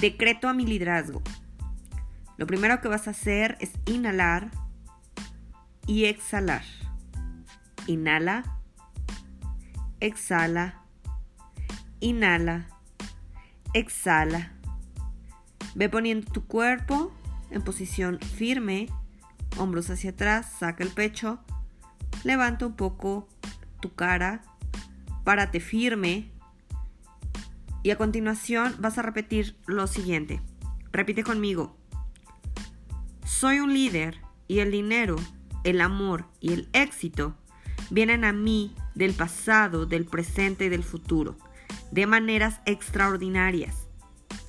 Decreto a mi liderazgo. Lo primero que vas a hacer es inhalar y exhalar. Inhala, exhala, inhala, exhala. Ve poniendo tu cuerpo en posición firme, hombros hacia atrás, saca el pecho, levanta un poco tu cara, párate firme y a continuación vas a repetir lo siguiente. Repite conmigo. Soy un líder y el dinero, el amor y el éxito vienen a mí del pasado, del presente y del futuro, de maneras extraordinarias.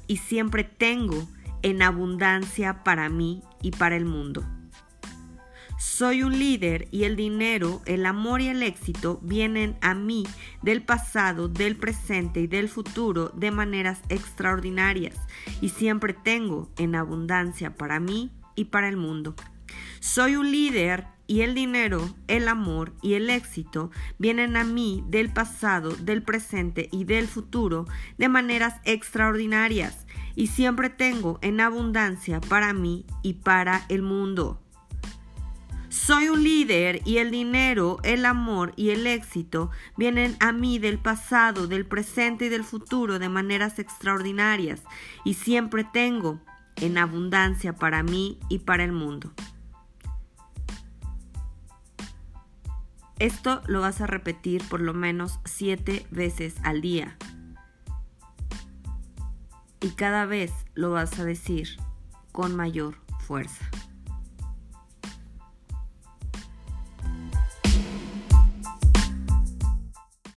Y siempre tengo en abundancia para mí y para el mundo. Soy un líder y el dinero, el amor y el éxito vienen a mí del pasado, del presente y del futuro de maneras extraordinarias y siempre tengo en abundancia para mí y para el mundo. Soy un líder y el dinero, el amor y el éxito vienen a mí del pasado, del presente y del futuro de maneras extraordinarias y siempre tengo en abundancia para mí y para el mundo. Soy un líder y el dinero, el amor y el éxito vienen a mí del pasado, del presente y del futuro de maneras extraordinarias y siempre tengo en abundancia para mí y para el mundo. Esto lo vas a repetir por lo menos siete veces al día. Y cada vez lo vas a decir con mayor fuerza.